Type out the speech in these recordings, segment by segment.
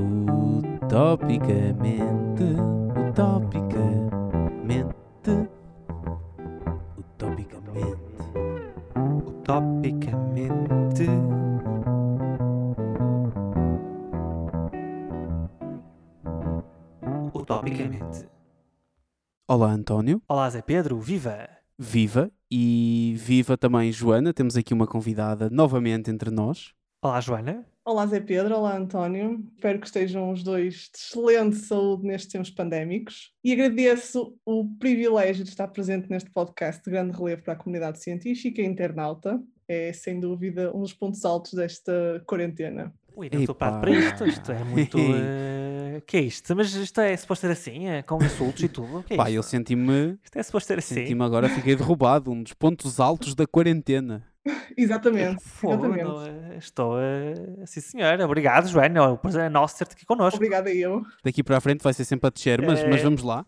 Utopicamente, utopicamente, utopicamente. Utopicamente. Utopicamente. Olá, António. Olá, Zé Pedro, viva! Viva e viva também Joana. Temos aqui uma convidada novamente entre nós. Olá, Joana. Olá Zé Pedro, olá António. Espero que estejam os dois de excelente saúde nestes tempos pandémicos e agradeço o privilégio de estar presente neste podcast de grande relevo para a comunidade científica e internauta. É sem dúvida um dos pontos altos desta quarentena. Ui, não estou parado para isto. Isto é muito. eh, que é isto? Mas isto é suposto ser assim? É, com insultos e tudo? O que é Pá, isto? eu senti-me, Isto é suposto ser assim? senti-me agora, fiquei derrubado. Um dos pontos altos da quarentena. Exatamente, Fogo, exatamente. não, estou. eh, Sim, senhora. Obrigado, Joana. O prazer é nosso ter-te aqui connosco. Obrigada eu. Daqui para a frente vai ser sempre a descer, mas, mas É. vamos lá.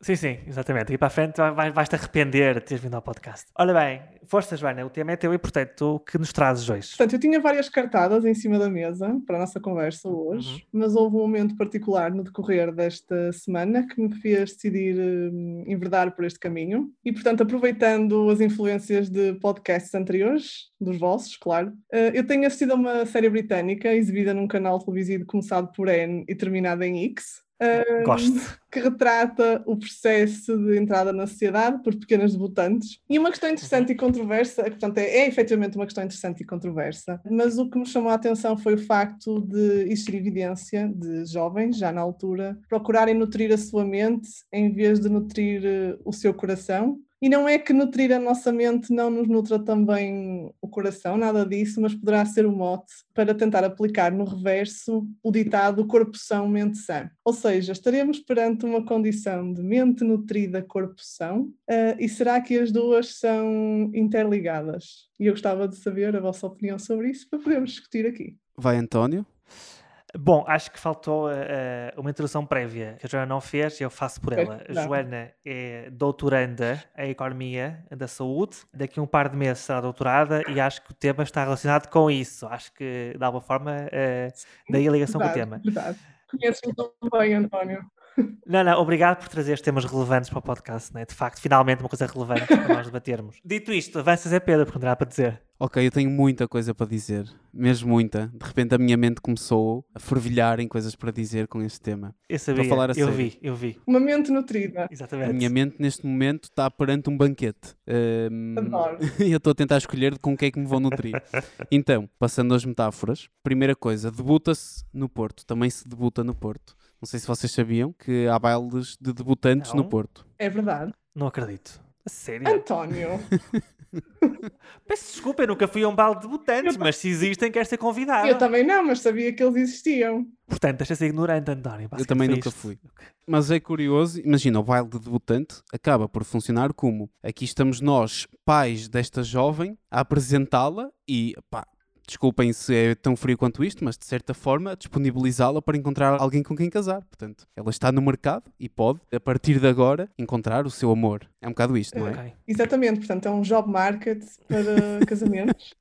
Sim, sim, exatamente. Daqui para a frente vai- vai- vais-te arrepender de teres vindo ao podcast. Olha bem, força, Joana. O tema é teu e, portanto, o que nos trazes hoje? Portanto, eu tinha várias cartadas em cima da mesa para a nossa conversa hoje, mas houve um momento particular no decorrer desta semana que me fez decidir hum, enverdar por este caminho. E, portanto, aproveitando as influências de podcasts anteriores, dos vossos, claro, eh, eu tenho assistido a uma série britânica exibida num canal televisivo começado por N e terminado em X. Gosto. que retrata o processo de entrada na sociedade por pequenas debutantes. E uma questão interessante e controversa, que, portanto, é, é efetivamente uma questão interessante e controversa, mas o que me chamou a atenção foi o facto de existir evidência de jovens, já na altura, procurarem nutrir a sua mente em vez de nutrir eh, o seu coração. E não é que nutrir a nossa mente não nos nutra também o coração, nada disso, mas poderá ser o mote para tentar aplicar no reverso o ditado corpo são, mente sã. Ou seja, estaremos perante uma condição de mente nutrida, corpo são, eh, e será que as duas são interligadas? E eu gostava de saber a vossa opinião sobre isso para podermos discutir aqui. Vai, António. Bom, acho que faltou eh, uma introdução prévia que a Joana não fez e eu faço por ela. A Não. Joana é doutoranda em Economia da Saúde. Daqui a um par de meses será doutorada e acho que o tema está relacionado com isso. Acho que, de alguma forma, eh, daí a ligação com o Verdade, tema. Verdade. Conheces-me tão bem, António. Não, não, obrigado por trazeres temas relevantes para o podcast, né? De facto, finalmente uma coisa relevante para nós debatermos. Dito isto, avanças é Pedro, porque não terá para dizer. Ok, eu tenho muita coisa para dizer, mesmo muita. De repente a minha mente começou a fervilhar em coisas para dizer com este tema. Eu sabia, falar a eu sério. vi, eu vi. Uma mente nutrida. Exatamente. A minha mente neste momento está perante um banquete. Ahm, Adoro. e eu estou a tentar escolher com o que é que me vou nutrir. Então, passando às metáforas, primeira coisa, debuta-se no Porto. Também se debuta no Porto. Não sei se vocês sabiam que há bailes de debutantes no Não. Porto. É verdade. Não acredito. A sério? António, Peço desculpa, eu nunca fui a um balde de debutantes, mas se existem, quero ser convidado. eu também não, mas sabia que eles existiam. Portanto, deixa ser ignorante, António. Eu também nunca isto. fui. Mas é curioso, imagina, o baile de debutante acaba por funcionar como aqui estamos nós, pais desta jovem, a apresentá-la e, pá, desculpem se é tão frio quanto isto, mas de certa forma disponibilizá-la para encontrar alguém com quem casar. Portanto, ela está no mercado e pode, a partir de agora, encontrar o seu amor. É um bocado isto, não é? Ok. Exatamente, portanto é um job market para casamentos.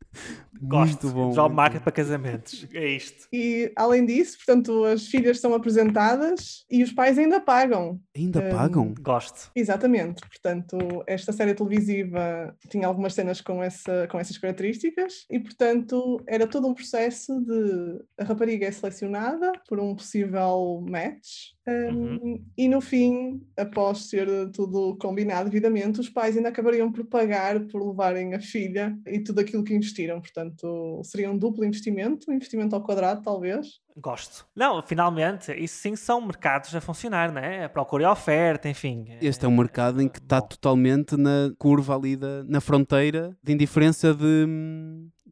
Gosto. Bom. Job market para casamentos. É isto. E além disso, portanto, as filhas são apresentadas e os pais ainda pagam. Ainda Hum, pagam? Gosto. Exatamente, portanto, esta série televisiva tinha algumas cenas com, essa, com essas características e, portanto, era todo um processo de a rapariga é selecionada por um possível match um, e no fim, após ser tudo combinado devidamente, os pais ainda acabariam por pagar por levarem a filha e tudo aquilo que investiram, portanto, seria um duplo investimento, um investimento ao quadrado, talvez. Gosto. Não, finalmente, isso sim são mercados a funcionar, né? A procura e a oferta, enfim. Este é um mercado em que está totalmente na curva ali, da, na fronteira de indiferença de.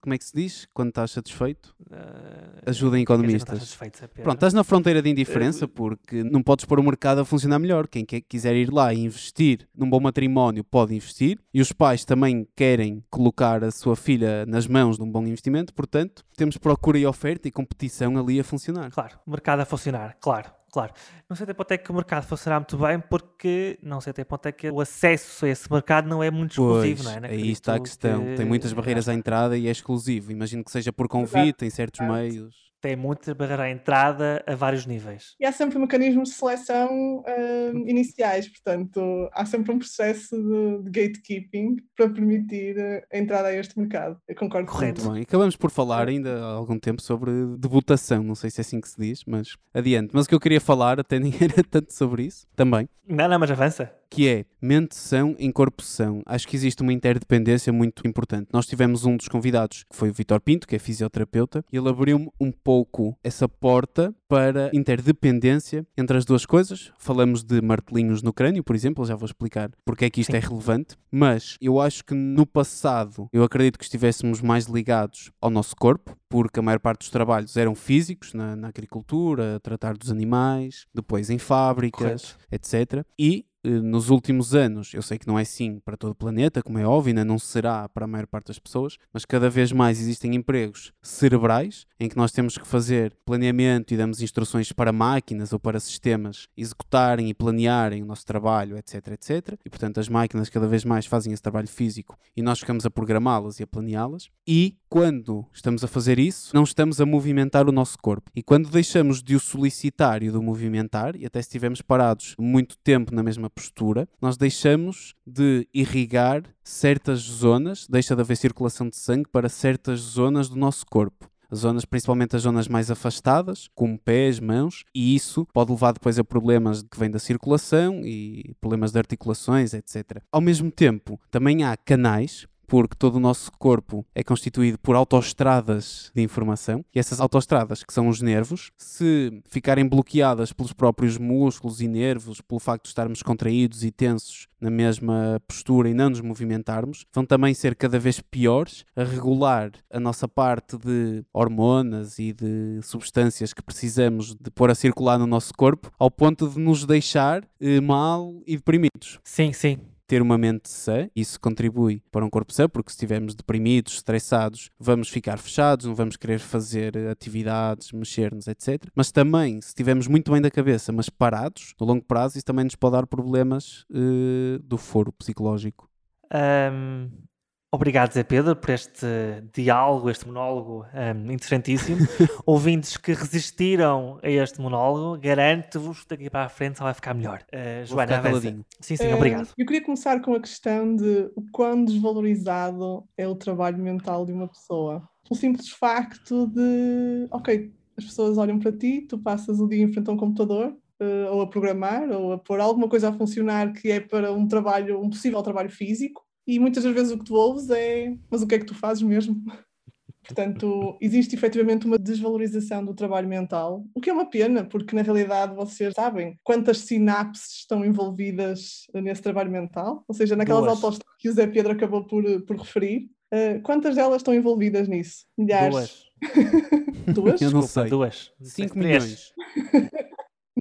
Como é que se diz? Quando estás satisfeito? eh, Ajudem estás economistas. satisfeito, Zé Pedro? Pronto, estás na fronteira de Eh, indiferença porque não podes pôr o mercado a funcionar melhor. Quem quer- quiser ir lá e investir num bom matrimónio pode investir e os pais também querem colocar a sua filha nas mãos de um bom investimento, portanto, temos procura e oferta e competição ali a funcionar. Claro, o mercado a funcionar, claro, claro. Não sei até ponto é que o mercado funcionará muito bem, porque não sei até ponto é que o acesso a esse mercado não é muito exclusivo, Pois, não é? Não aí está a questão. que- Tem muitas barreiras à entrada e é exclusivo. Imagino que seja por convite em certos Exato. meios. Tem muita barreira à entrada a vários níveis. E há sempre mecanismos de seleção uh, iniciais, portanto, há sempre um processo de, de gatekeeping para permitir a entrada a este mercado. Eu concordo Correto. com Muito bem. Acabamos por falar ainda há algum tempo sobre debutação, não sei se é assim que se diz, mas adiante. Mas o que eu queria falar até nem era tanto sobre isso, também, Não, não, mas avança. Que é mente são em corpo são. Acho que existe uma interdependência muito importante. Nós tivemos um dos convidados, que foi o Vitor Pinto, que é fisioterapeuta, e ele abriu um pouco essa porta para interdependência entre as duas coisas. Falamos de martelinhos no crânio, por exemplo, já vou explicar porque é que isto Sim. é relevante, mas eu acho que no passado eu acredito que estivéssemos mais ligados ao nosso corpo, porque a maior parte dos trabalhos eram físicos, na, na agricultura, tratar dos animais, depois em fábricas, Correto. etc. E nos últimos anos, eu sei que não é assim para todo o planeta, como é óbvio, ainda não será para a maior parte das pessoas, mas cada vez mais existem empregos cerebrais em que nós temos que fazer planeamento e damos instruções para máquinas ou para sistemas executarem e planearem o nosso trabalho, etc, etc. E portanto as máquinas cada vez mais fazem esse trabalho físico e nós ficamos a programá-las e a planeá-las. E quando estamos a fazer isso, não estamos a movimentar o nosso corpo. E quando deixamos de o solicitar e de o movimentar, e até se estivermos parados muito tempo na mesma postura, nós deixamos de irrigar certas zonas, deixa de haver circulação de sangue para certas zonas do nosso corpo. As zonas, principalmente as zonas mais afastadas, como pés, mãos, e isso pode levar depois a problemas que vêm da circulação e problemas de articulações, etc. Ao mesmo tempo, também há canais porque todo o nosso corpo é constituído por autoestradas de informação e essas autoestradas, que são os nervos, se ficarem bloqueadas pelos próprios músculos e nervos, pelo facto de estarmos contraídos e tensos na mesma postura e não nos movimentarmos, vão também ser cada vez piores a regular a nossa parte de hormonas e de substâncias que precisamos de pôr a circular no nosso corpo, ao ponto de nos deixar eh, mal e deprimidos Sim, sim. Ter uma mente sã, isso contribui para um corpo sã, porque se estivermos deprimidos, estressados, vamos ficar fechados, não vamos querer fazer atividades, mexer-nos, etc. Mas também, se estivermos muito bem da cabeça, mas parados, no longo prazo, isso também nos pode dar problemas eh, do foro psicológico. Ahm, obrigado, Zé Pedro, por este diálogo, este monólogo ahm, interessantíssimo. Ouvintes que resistiram a este monólogo, garanto-vos que daqui para a frente só vai ficar melhor. Vou Joana, ficar. Sim, sim, Eh, obrigado. Eu queria começar com a questão de o quão desvalorizado é o trabalho mental de uma pessoa. Pelo simples facto de, ok, as pessoas olham para ti, tu passas o dia em frente a um computador, eh, ou a programar, ou a pôr alguma coisa a funcionar que é para um trabalho, um possível trabalho físico, e muitas das vezes o que tu ouves é, mas o que é que tu fazes mesmo? Portanto, existe efetivamente uma desvalorização do trabalho mental, o que é uma pena, porque na realidade vocês sabem quantas sinapses estão envolvidas nesse trabalho mental, ou seja, naquelas Duas. autoestradas que o Zé Pedro acabou por, por referir. eh, quantas delas estão envolvidas nisso? Milhares? Duas. Duas? Eu não Desculpa, sei. Duas. 5 Três. milhões.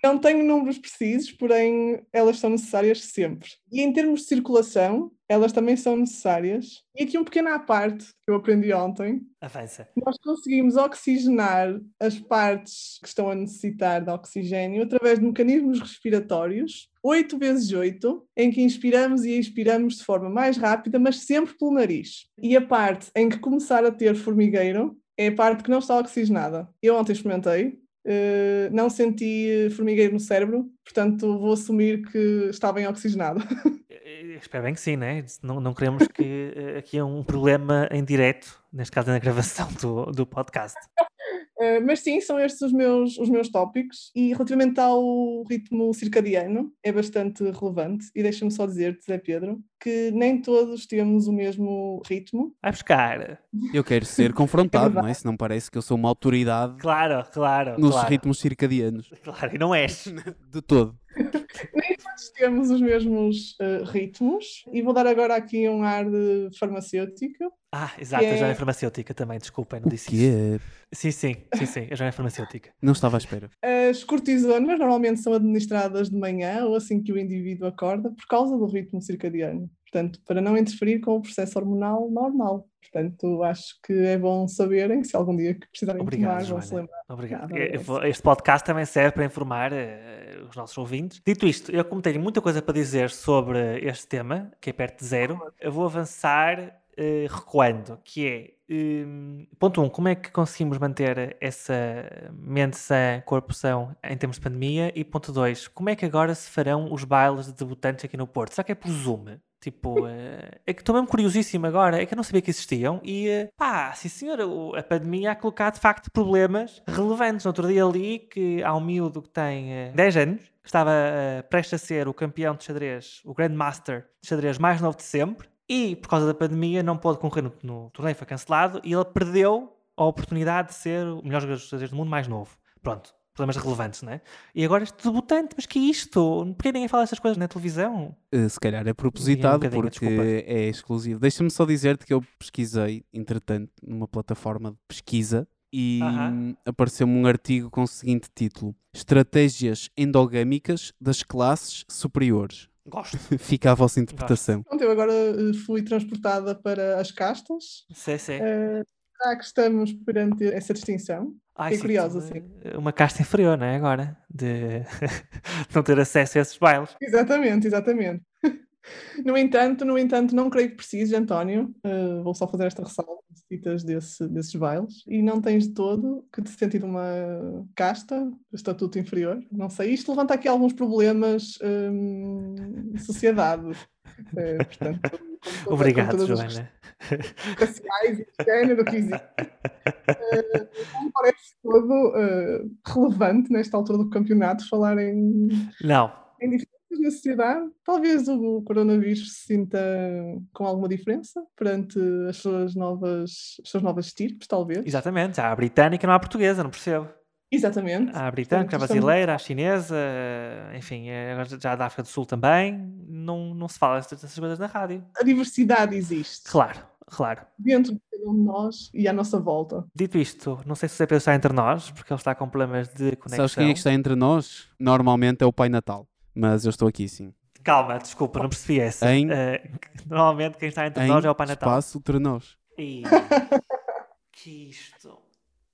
Não tenho números precisos, porém elas são necessárias sempre. E em termos de circulação, elas também são necessárias. E aqui um pequeno à parte que eu aprendi ontem. Avança. Nós conseguimos oxigenar as partes que estão a necessitar de oxigênio através de mecanismos respiratórios, 8 vezes 8, em que inspiramos e expiramos de forma mais rápida, mas sempre pelo nariz. E a parte em que começar a ter formigueiro é a parte que não está oxigenada. Eu ontem experimentei, eh, não senti formigueiro no cérebro, portanto vou assumir que está bem oxigenado. Eh, Espero bem que sim, né? Não, não queremos que eh, aqui é um problema em direto, neste caso na gravação do, do podcast. Uh, mas sim, são estes os meus, os meus tópicos. E relativamente ao ritmo circadiano, é bastante relevante. E deixa-me só dizer-te, Zé Pedro, que nem todos temos o mesmo ritmo. Vai buscar. Eu quero ser confrontado, verdade. não é? Senão parece que eu sou uma autoridade Claro, claro. nos claro. ritmos circadianos. Claro, e não és. De todo. Nem todos temos os mesmos uh, ritmos. E vou dar agora aqui um ar de farmacêutico. Ah, exato, Que a Joana é- é farmacêutica também, desculpem, não O disse isso. quê? Sim, sim, sim, sim, a Joana é farmacêutica. Não estava à espera. As cortisonas normalmente são administradas de manhã ou assim que o indivíduo acorda por causa do ritmo circadiano. Portanto, para não interferir com o processo hormonal normal. Portanto, acho que é bom saberem, se algum dia que precisarem Obrigado, tomar, vão se lembrar. Obrigado. Nada, Este podcast também serve para informar eh, os nossos ouvintes. Dito isto, eu como tenho muita coisa para dizer sobre este tema, que é perto de zero, eu vou avançar uh, recuando, que é um, ponto 1, um, como é que conseguimos manter essa mente sã, corpo são em termos de pandemia? E ponto 2, como é que agora se farão os bailes de debutantes aqui no Porto? Será que é por Zoom? Tipo, uh, é que estou mesmo curiosíssimo agora, é que eu não sabia que existiam e uh, pá, sim senhor, a pandemia a colocar de facto problemas relevantes. No outro dia ali que há um miúdo que tem uh, 10 anos, que estava prestes a ser o campeão de xadrez, o Grandmaster de xadrez mais novo de sempre, e por causa da pandemia não pôde concorrer no, no torneio, foi cancelado, e ele perdeu a oportunidade de ser o melhor jogador de xadrez do mundo mais novo. Pronto, problemas relevantes, não é? E agora este debutante, mas que é isto? Por que ninguém fala estas coisas na televisão? Uh, se calhar é propositado um porque desculpa. é exclusivo. Deixa-me só dizer-te que eu pesquisei, entretanto, numa plataforma de pesquisa e uh -huh. apareceu-me um artigo com o seguinte título: Estratégias endogâmicas das classes superiores. Gosto. Fica à vossa interpretação. Gosto. Eu agora eh, fui transportada para as castas. Sim, sim. Uh, será que estamos perante essa distinção? Ai, Fiquei curiosa, sim. Uma casta inferior, não é? Agora, de não ter acesso a esses bailes. Exatamente, exatamente. No entanto, no entanto, não creio que precise, António. Uh, vou só fazer esta ressalva, citas desse, desses bailes. E não tens de todo que te sentir uma casta, estatuto inferior. Não sei. Isto levanta aqui alguns problemas um, de sociedade. Uh, portanto, Obrigado, Joana. Raciais e género que existe. Uh, não parece todo uh, relevante nesta altura do campeonato falar em. Não. Em na sociedade. Talvez o coronavírus se sinta com alguma diferença perante as suas novas, as suas novas estirpes, talvez. Exatamente. Há a britânica, não há a portuguesa, não percebo. Exatamente. Há a britânica, a brasileira, a chinesa, enfim, é, já da África do Sul também. Não, não se fala dessas coisas na rádio. A diversidade existe. Claro, claro. Dentro de cada um de nós e à nossa volta. Dito isto, não sei se você está entre nós, porque ele está com problemas de conexão. Sabes quem é que está entre nós? Normalmente é o Pai Natal mas eu estou aqui sim. Calma, desculpa, não percebi essa. Em, uh, normalmente quem está entre nós é o Pai Natal. espaço entre nós. E... que isto...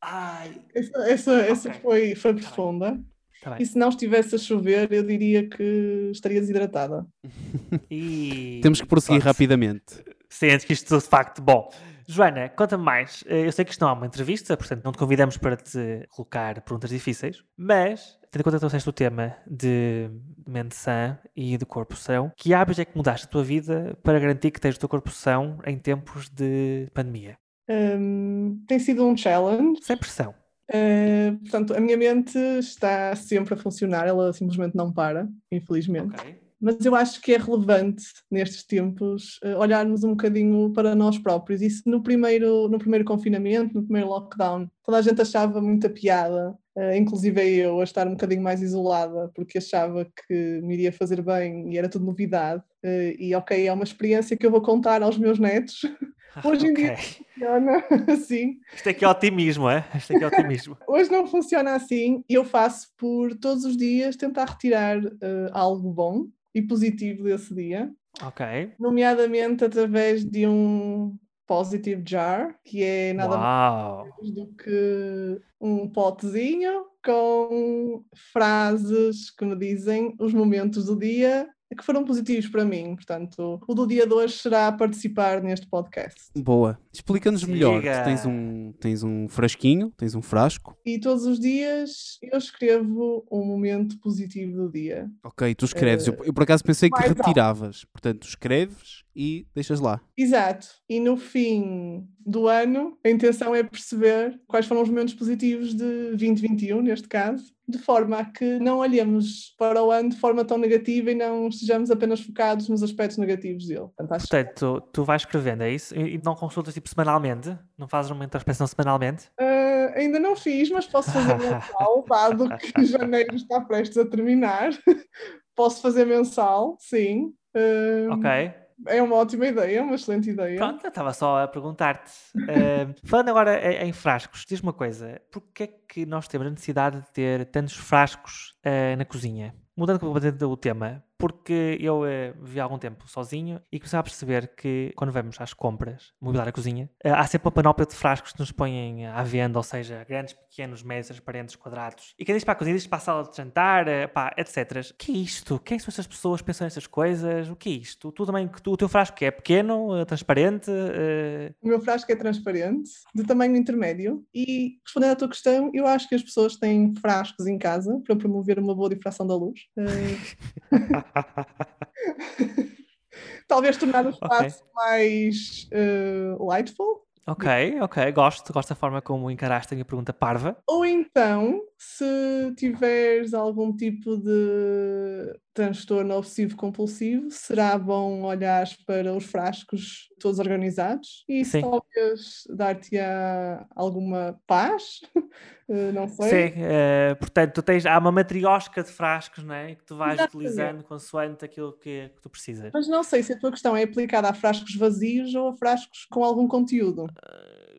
Ai... Essa, essa, okay. essa foi, foi tá profunda. Tá e se não estivesse a chover, eu diria que estaria desidratada. E... Temos que prosseguir rapidamente. Sentes que isto de facto... Bom, Joana, conta-me mais. Eh, eu sei que isto não é uma entrevista, portanto não te convidamos para te colocar perguntas difíceis, mas, tendo em conta que trouxeste o tema de mente sã e de corpo são, que hábitos é que mudaste a tua vida para garantir que tens o teu corpo são em tempos de pandemia? Um, tem sido um challenge. Sem pressão. Uh, portanto, a minha mente está sempre a funcionar, ela simplesmente não para, infelizmente. Okay mas eu acho que é relevante nestes tempos uh, olharmos um bocadinho para nós próprios. Isso no primeiro, no primeiro confinamento, no primeiro lockdown, toda a gente achava muita piada, uh, inclusive eu, a estar um bocadinho mais isolada, porque achava que me iria fazer bem e era tudo novidade. Uh, e ok, é uma experiência que eu vou contar aos meus netos. Hoje em okay. dia funciona assim. Isto aqui é otimismo, é? Isto aqui é otimismo. Hoje não funciona assim e eu faço por todos os dias tentar retirar uh, algo bom e positivo desse dia. Ok. Nomeadamente através de um positive jar, que é nada mais do que um potezinho com frases que me dizem os momentos do dia que foram positivos para mim. Portanto, o do dia de hoje será participar neste podcast. Boa. Explica-nos melhor. Tu tens um, tens um frasquinho, tens um frasco. E todos os dias eu escrevo um momento positivo do dia. Ok, tu escreves. Uh, eu, eu, por acaso pensei que retiravas. Alto. Portanto, tu escreves e deixas lá. Exato. E no fim do ano, a intenção é perceber quais foram os momentos positivos de 2021, neste caso, de forma a que não olhemos para o ano de forma tão negativa e não estejamos apenas focados nos aspectos negativos dele. Portanto, Portanto tu, tu vais escrevendo, é isso? E não consultas tipo semanalmente? Não fazes uma introspeção semanalmente? Uh, ainda não fiz, mas posso fazer mensal, dado que janeiro está prestes a terminar. posso fazer mensal, sim. Uh, ok. É uma ótima ideia, uma excelente ideia. Pronto, eu estava só a perguntar-te. Uh, falando agora em, frascos, diz uma coisa: porquê é que nós temos a necessidade de ter tantos frascos uh, na cozinha? Mudando completamente o tema, porque eu eh, vivi há algum tempo sozinho e comecei a perceber que quando vamos às compras, mobiliar a cozinha, eh, há sempre uma panóplia de frascos que nos põem à venda, ou seja, grandes, pequenos, médios, transparentes, quadrados. E quem diz para a cozinha, diz para a sala de jantar, eh, pá, etc. O que é isto? Quem são estas pessoas que pensam nessas coisas? O que é isto? Tu também, tu, o teu frasco é pequeno, eh, transparente? O meu frasco é transparente, de tamanho intermédio, e respondendo à tua questão, eu acho que as pessoas têm frascos em casa para promover uma boa difração da luz. Talvez tornar o espaço mais eh, lightful. ok, ok, gosto, gosto da forma como encaraste a minha pergunta parva. Ou então, se tiveres algum tipo de transtorno obsessivo-compulsivo, será bom olhares para os frascos todos organizados e isso Sim. talvez dar-te alguma paz, eh, não sei. Sim, eh, portanto, tu tens, há uma matriosca de frascos, não é? Que tu vais Exatamente. utilizando consoante aquilo que, que tu precisas. Mas não sei se a tua questão é aplicada a frascos vazios ou a frascos com algum conteúdo.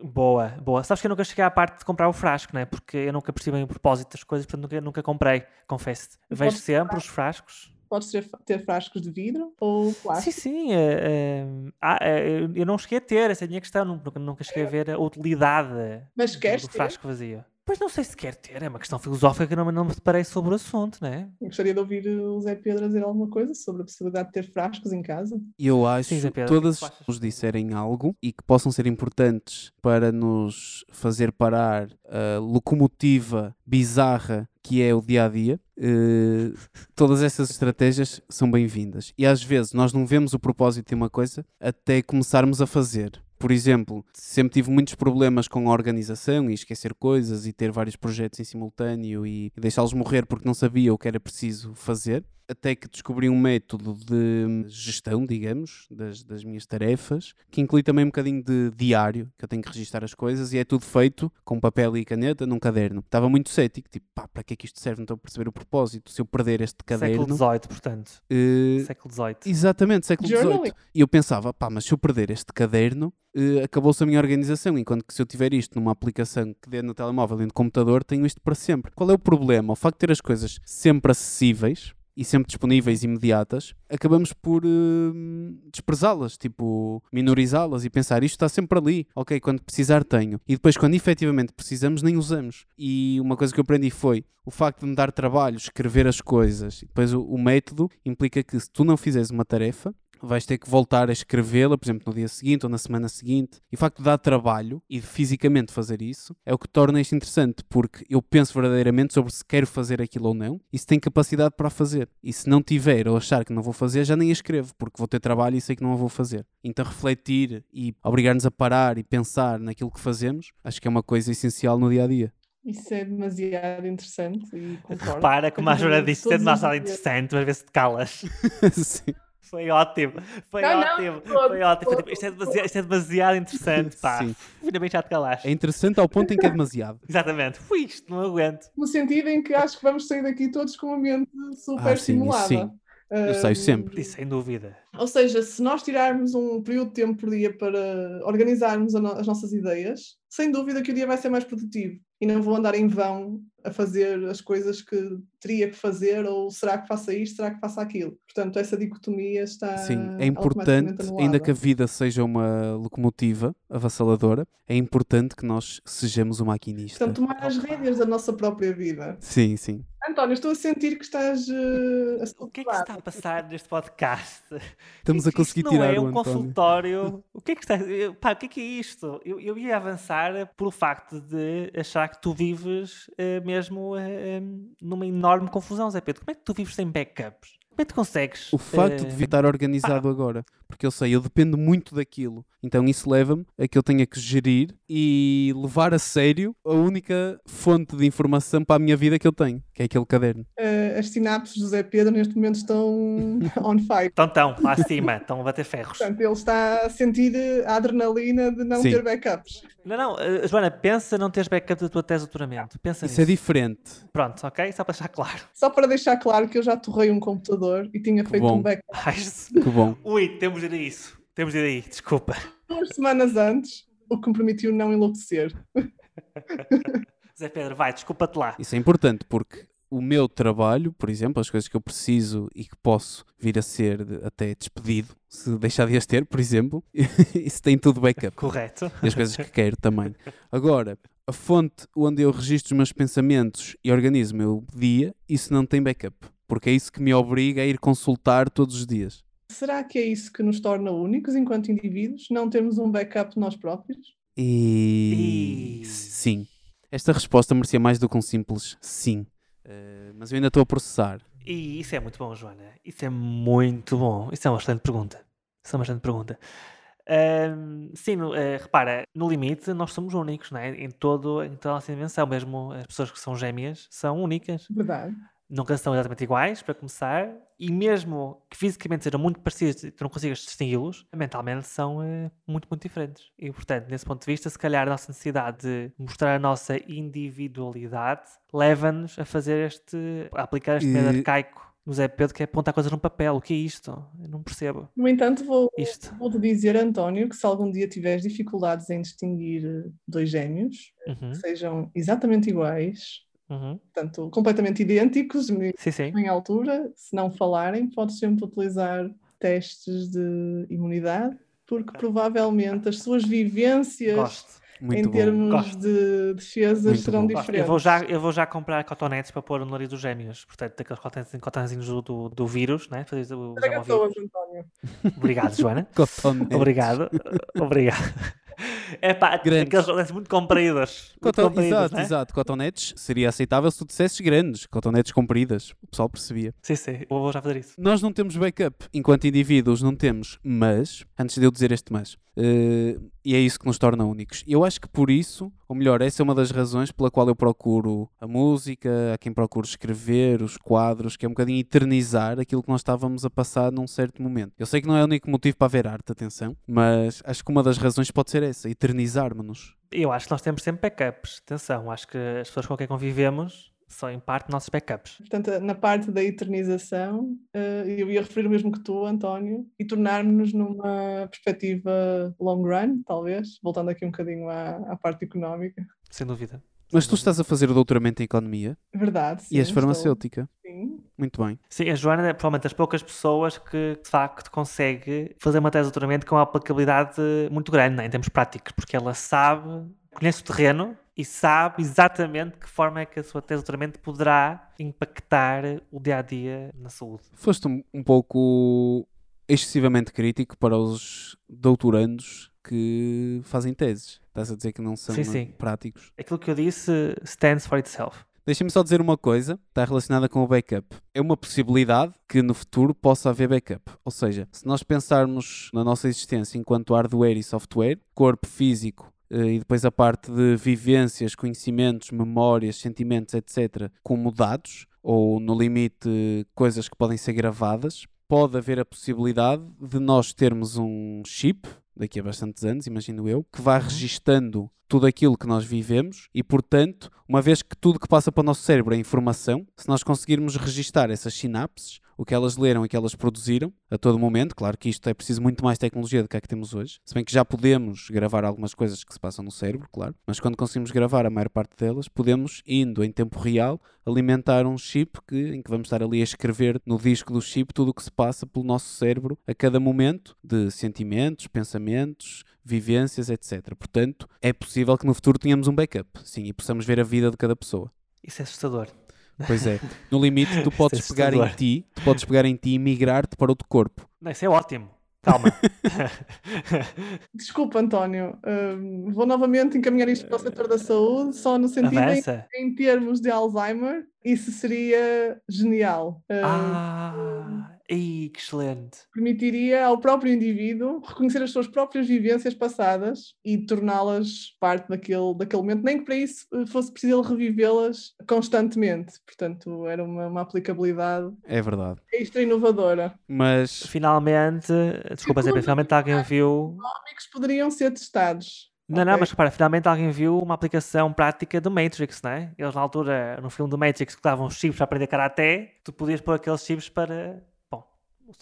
Boa, boa. Sabes que eu nunca cheguei à parte de comprar o frasco, não é? Porque eu nunca percebi bem o propósito das coisas, portanto nunca, nunca comprei, confesso-te. E Vejo sempre os frascos. Podes ter, ter frascos de vidro ou Sim, plástico. sim. eh, eh, ah, eh, eu- não cheguei a ter, essa é a minha questão. Nunca, nunca cheguei a ver a utilidade Mas do, do ter? frasco vazio. Pois não sei se quer ter, é uma questão filosófica que eu não, não me deparei sobre o assunto, não é? Eu gostaria de ouvir o Zé Pedro dizer alguma coisa sobre a possibilidade de ter frascos em casa. Eu acho Sim, Zé que Pedro, que é que todas achas? nos disserem algo e que possam ser importantes para nos fazer parar a locomotiva bizarra que é o dia a dia, eh, todas essas estratégias são bem-vindas. E às vezes nós não vemos o propósito de uma coisa até começarmos a fazer. Por exemplo, sempre tive muitos problemas com a organização e esquecer coisas e ter vários projetos em simultâneo e deixá-los morrer porque não sabia o que era preciso fazer. Até que descobri um método de gestão, digamos, das, das minhas tarefas, que inclui também um bocadinho de diário, que eu tenho que registar as coisas e é tudo feito com papel e caneta num caderno. Estava muito cético, tipo, pá, para que é que isto serve? Não estou a perceber o propósito. Se eu perder este caderno. Século XVIII, portanto. eh, Século XVIII. Exatamente, século. XVIII. E eu pensava, pá, mas se eu perder este caderno, eh, acabou-se a minha organização. Enquanto que se eu tiver isto numa aplicação que dê no telemóvel e no computador, tenho isto para sempre. Qual é o problema? O facto de ter as coisas sempre acessíveis e sempre disponíveis e imediatas, acabamos por eh, desprezá-las, tipo, minorizá-las e pensar isto está sempre ali, ok, quando precisar tenho. E depois, quando efetivamente precisamos, nem usamos. E uma coisa que eu aprendi foi o facto de me dar trabalho, escrever as coisas. Depois o, o método implica que se tu não fizeres uma tarefa, vais ter que voltar a escrevê-la, por exemplo, no dia seguinte ou na semana seguinte. E o facto de dar trabalho e de fisicamente fazer isso é o que torna isto interessante, porque eu penso verdadeiramente sobre se quero fazer aquilo ou não e se tenho capacidade para a fazer. E se não tiver ou achar que não vou fazer, já nem a escrevo, porque vou ter trabalho e sei que não a vou fazer. Então refletir e obrigar-nos a parar e pensar naquilo que fazemos, acho que é uma coisa essencial no dia a dia. Isso é demasiado interessante e concordo. Repara como a que disse, é os demasiado interessante, mas vê se te calas. Sim. Foi ótimo, foi Não, não, ótimo, todo, foi ótimo. Foi tipo, isto, é demasiado, isto é demasiado interessante, pá. Sim. Ainda bem que já te calaste. É interessante ao ponto em que é demasiado. Exatamente. Fui isto, não aguento. No sentido em que acho que vamos sair daqui todos com a mente super Ah, sim, isso estimulada. sim. Eu saio sempre. Isso, sem dúvida. Ou seja, se nós tirarmos um período de tempo por dia para organizarmos as nossas ideias, sem dúvida que o dia vai ser mais produtivo e não vou andar em vão a fazer as coisas que teria que fazer ou será que faça isto, será que faça aquilo. Portanto, essa dicotomia está Sim, é importante, ainda que a vida seja uma locomotiva avassaladora, é importante que nós sejamos o maquinista. Portanto, tomar as rédeas da nossa própria vida. Sim, sim. António, estou a sentir que estás eh, a O que é que se está a passar neste podcast? Estamos a isto conseguir não tirar é o um António. consultório. O que é que está. eu- Pá, o que é que é isto? Eu, eu ia avançar pelo facto de achar que tu vives eh, mesmo eh, numa enorme confusão, Zé Pedro. Como é que tu vives sem backups? Como é que tu consegues? O facto eh, de estar organizado agora, porque eu sei, eu dependo muito daquilo, então isso leva-me a que eu tenha que gerir e levar a sério a única fonte de informação para a minha vida que eu tenho, que é aquele caderno. Eh, as sinapses do Zé Pedro neste momento estão on fire. Então, estão, lá acima, estão a bater ferros. Portanto, ele está a sentir a adrenalina de não Sim. ter backups. Não, não, eh, Joana, pensa não teres backup da tua tese de doutoramento. Pensa Isso é nisso. diferente. Pronto, ok? Só para deixar claro. Só para deixar claro que eu já torrei um computador e tinha feito bom. um backup Ai, Que bom. Ui, temos de ir a isso. Temos de ir aí, desculpa. duas semanas antes, o que me permitiu não enlouquecer. Zé Pedro, vai, desculpa-te lá. Isso é importante porque o meu trabalho, por exemplo, as coisas que eu preciso e que posso vir a ser até despedido, se deixar de as ter, por exemplo, isso tem tudo backup. Correto. E as coisas que quero também. Agora, a fonte onde eu registro os meus pensamentos e organizo o meu dia, isso não tem backup. Porque é isso que me obriga a ir consultar todos os dias. Será que é isso que nos torna únicos enquanto indivíduos? Não temos um backup de nós próprios? E E- sim. Esta resposta merecia mais do que um simples sim. Eh, mas eu ainda estou a processar. E isso é muito bom, Joana. Isso é muito bom. Isso é uma excelente pergunta. Isso é uma excelente pergunta. Ahm, sim, eh, repara, no limite nós somos únicos, não é? Em, todo, em toda a nossa dimensão. Mesmo as pessoas que são gêmeas são únicas. Verdade. Nunca são exatamente iguais, para começar. E mesmo que fisicamente sejam muito parecidos e tu não consigas distingui-los, mentalmente são eh, muito, muito diferentes. E, portanto, nesse ponto de vista, se calhar a nossa necessidade de mostrar a nossa individualidade leva-nos a fazer este, a aplicar este método E- arcaico no Zé Pedro, que é apontar coisas num papel. O que é isto? Eu não percebo No entanto, vou, isto. vou-te dizer, António, que se algum dia tiveres dificuldades em distinguir dois gêmeos, Uhum, que sejam exatamente iguais, uhum. portanto, completamente idênticos em Sim, sim. em altura, se não falarem, podes sempre utilizar testes de imunidade, porque provavelmente as suas vivências Gosto. Muito em bom. termos Gosto. de defesas Muito serão bom. Diferentes. Eu vou, já, eu vou já comprar cotonetes para pôr no nariz dos gêmeos. Portanto, daqueles cotonetes- cotonezinhos do, do, do vírus, né? Fazer o, António. Obrigado, Joana. Obrigado. Obrigado. É pá, Grandes. aqueles cotonetes muito compridos. Muito compridos, Exato, né? exato. Cotonetes seria aceitável se tu dissesses grandes. Cotonetes compridas. O pessoal percebia. Sim, sim. Vou já fazer isso. Nós não temos backup. Enquanto indivíduos não temos, mas, antes de eu dizer este mas, eh, e é isso que nos torna únicos. Eu acho que por isso, ou melhor, essa é uma das razões pela qual eu procuro a música, a quem procuro escrever, os quadros, que é um bocadinho eternizar aquilo que nós estávamos a passar num certo momento. Eu sei que não é o único motivo para haver arte, atenção, mas acho que uma das razões pode ser essa, eternizarmos-nos. Eu acho que nós temos sempre backups. Atenção, acho que as pessoas com quem convivemos são em parte nossos backups. Portanto, na parte da eternização, eh, eu ia referir o mesmo que tu, António, e tornar-nos numa perspectiva long run, talvez, voltando aqui um bocadinho à, à parte económica. Sem dúvida. Mas tu estás a fazer o doutoramento em Economia Verdade. Sim, e és estou- farmacêutica. Sim. Muito bem. Sim, a Joana é provavelmente das poucas pessoas que de facto consegue fazer uma tese de doutoramento com uma aplicabilidade muito grande né, em termos práticos, porque ela sabe, conhece o terreno e sabe exatamente que forma é que a sua tese de doutoramento poderá impactar o dia a dia na saúde. Foste um, um pouco excessivamente crítico para os doutorandos que fazem teses. Estás a dizer que não são Sim, eh, sim. práticos. Aquilo que eu disse stands for itself. Deixa-me só dizer uma coisa, está relacionada com o backup. É uma possibilidade que no futuro possa haver backup. Ou seja, se nós pensarmos na nossa existência enquanto hardware e software, corpo físico e depois a parte de vivências, conhecimentos, memórias, sentimentos, etc., como dados, ou no limite coisas que podem ser gravadas, pode haver a possibilidade de nós termos um chip, daqui a bastantes anos, imagino eu, que vá registando tudo aquilo que nós vivemos e, portanto, uma vez que tudo que passa para o nosso cérebro é informação, se nós conseguirmos registar essas sinapses, o que elas leram e que elas produziram a todo momento, claro que isto é preciso muito mais tecnologia do que a que temos hoje, se bem que já podemos gravar algumas coisas que se passam no cérebro, claro, mas quando conseguimos gravar a maior parte delas, podemos, indo em tempo real, alimentar um chip que, em que vamos estar ali a escrever no disco do chip tudo o que se passa pelo nosso cérebro a cada momento de sentimentos, pensamentos, vivências, etc. Portanto, é possível que no futuro tenhamos um backup, sim, e possamos ver a vida de cada pessoa. Isso é assustador. Pois é, no limite tu podes Isso é pegar em assustador. ti, tu podes pegar em ti e migrar-te para outro corpo. Não, isso é ótimo. Calma. Desculpa, António. hum, vou novamente encaminhar isto para o setor da saúde, só no sentido em, Avança. em termos de Alzheimer, isso seria genial. Hum, Ah, ei, que excelente. permitiria ao próprio indivíduo reconhecer as suas próprias vivências passadas e torná-las parte daquele, daquele momento, nem que para isso eh, fosse preciso revivê-las constantemente. Portanto, era uma, uma aplicabilidade É verdade. extra inovadora. Mas Finalmente, desculpa, Zé, finalmente alguém viu. Amigos poderiam ser testados. Não, não, Ok. mas repara, finalmente alguém viu uma aplicação prática do Matrix, não é? Eles na altura, no filme do Matrix, que davam chips para aprender karaté, tu podias pôr aqueles chips para.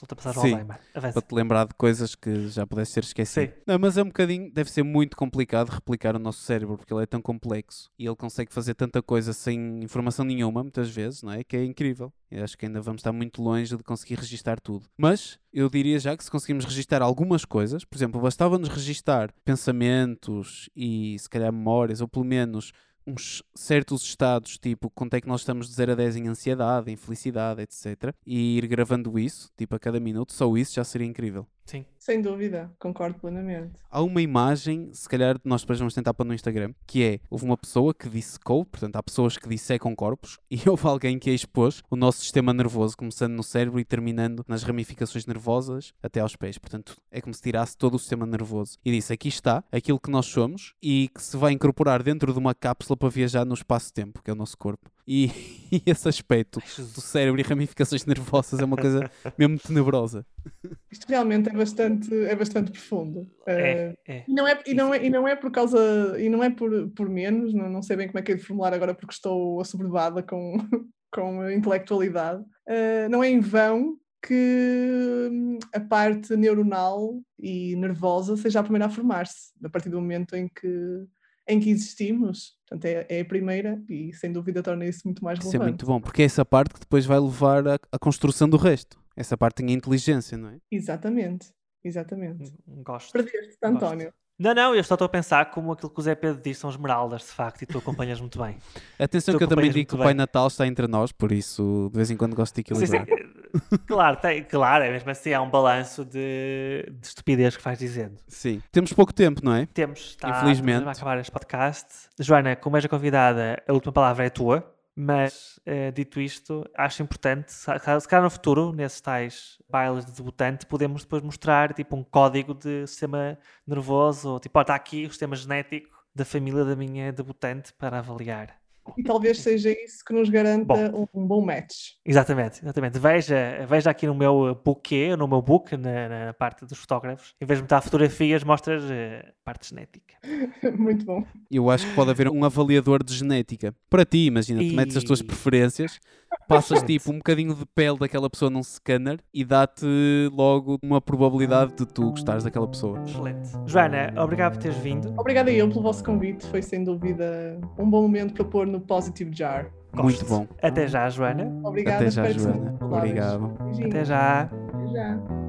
Ultrapassar o Sim. Alzheimer. Avança. para te lembrar de coisas que já pudesse ser esquecido. Sim. Não, mas é um bocadinho, deve ser muito complicado replicar o nosso cérebro, porque ele é tão complexo e ele consegue fazer tanta coisa sem informação nenhuma, muitas vezes, não é? Que é incrível. Eu acho que ainda vamos estar muito longe de conseguir registar tudo. Mas eu diria já que se conseguimos registar algumas coisas, por exemplo, bastava-nos registar pensamentos e se calhar memórias, ou pelo menos uns certos estados, tipo quanto é que nós estamos de 0 a 10 em ansiedade, em felicidade, etc. E ir gravando isso, tipo a cada minuto, só isso já seria incrível. Sim. Sem dúvida, concordo plenamente. Há uma imagem, se calhar nós depois vamos tentar pôr no Instagram, que é, houve uma pessoa que dissecou, portanto há pessoas que dissecam corpos, e houve alguém que expôs o nosso sistema nervoso, começando no cérebro e terminando nas ramificações nervosas até aos pés. Portanto, é como se tirasse todo o sistema nervoso. E disse, aqui está aquilo que nós somos e que se vai incorporar dentro de uma cápsula para viajar no espaço-tempo, que é o nosso corpo. E, e esse aspecto do cérebro e ramificações nervosas é uma coisa mesmo tenebrosa. Isto realmente é bastante, é bastante profundo. Eh, É, é. E não é, e não é, e não é por causa, e não é por, por menos, não, não sei bem como é que é de formular agora porque estou assoberbada com, com a intelectualidade. Eh, não é em vão que hum, a parte neuronal e nervosa seja a primeira a formar-se, a partir do momento em que, em que existimos. Portanto, é, é a primeira e sem dúvida torna isso muito mais Isso é relevante. muito bom, porque é essa parte que depois vai levar à, construção do resto. Essa parte tem a inteligência, não é? Exatamente, exatamente. Gosto. Perdeste-te, Gosto. António. Não, não, eu só estou a pensar como aquilo que o Zé Pedro disse são esmeraldas, de facto, e tu acompanhas muito bem. Atenção Tu que eu também digo que o Pai bem. Natal está entre nós, por isso de vez em quando gosto de Sim, sim. Claro, tem, claro, é mesmo assim, é um balanço de, de estupidez que vais dizendo. Sim. Temos pouco tempo, não é? Temos, está, Infelizmente. vai acabar este podcast. Joana, como és a convidada, a última palavra é tua, mas eh, dito isto, acho importante, se se calhar no futuro, nesses tais bailes de debutante, podemos depois mostrar tipo um código de sistema nervoso, ou, tipo, ó, está aqui o sistema genético da família da minha debutante para avaliar. E talvez seja isso que nos garanta um bom match. Exatamente, exatamente. Veja, veja aqui no meu buquê, no meu book, na, na parte dos fotógrafos, em vez de mostrar fotografias, mostras eh, parte genética. Muito bom. Eu acho que pode haver um avaliador de genética. Para ti, imagina, tu metes as tuas E- preferências, passas tipo um bocadinho de pele daquela pessoa num scanner e dá-te logo uma probabilidade de tu gostares daquela pessoa. Excelente. Joana, obrigado por teres vindo. Obrigada eu pelo vosso convite. Foi sem dúvida um bom momento para pôr no Positive Jar. Muito bom. Até já, Joana. Obrigada. Até já, Joana. Obrigado. Beijinhos. Até já. Até já.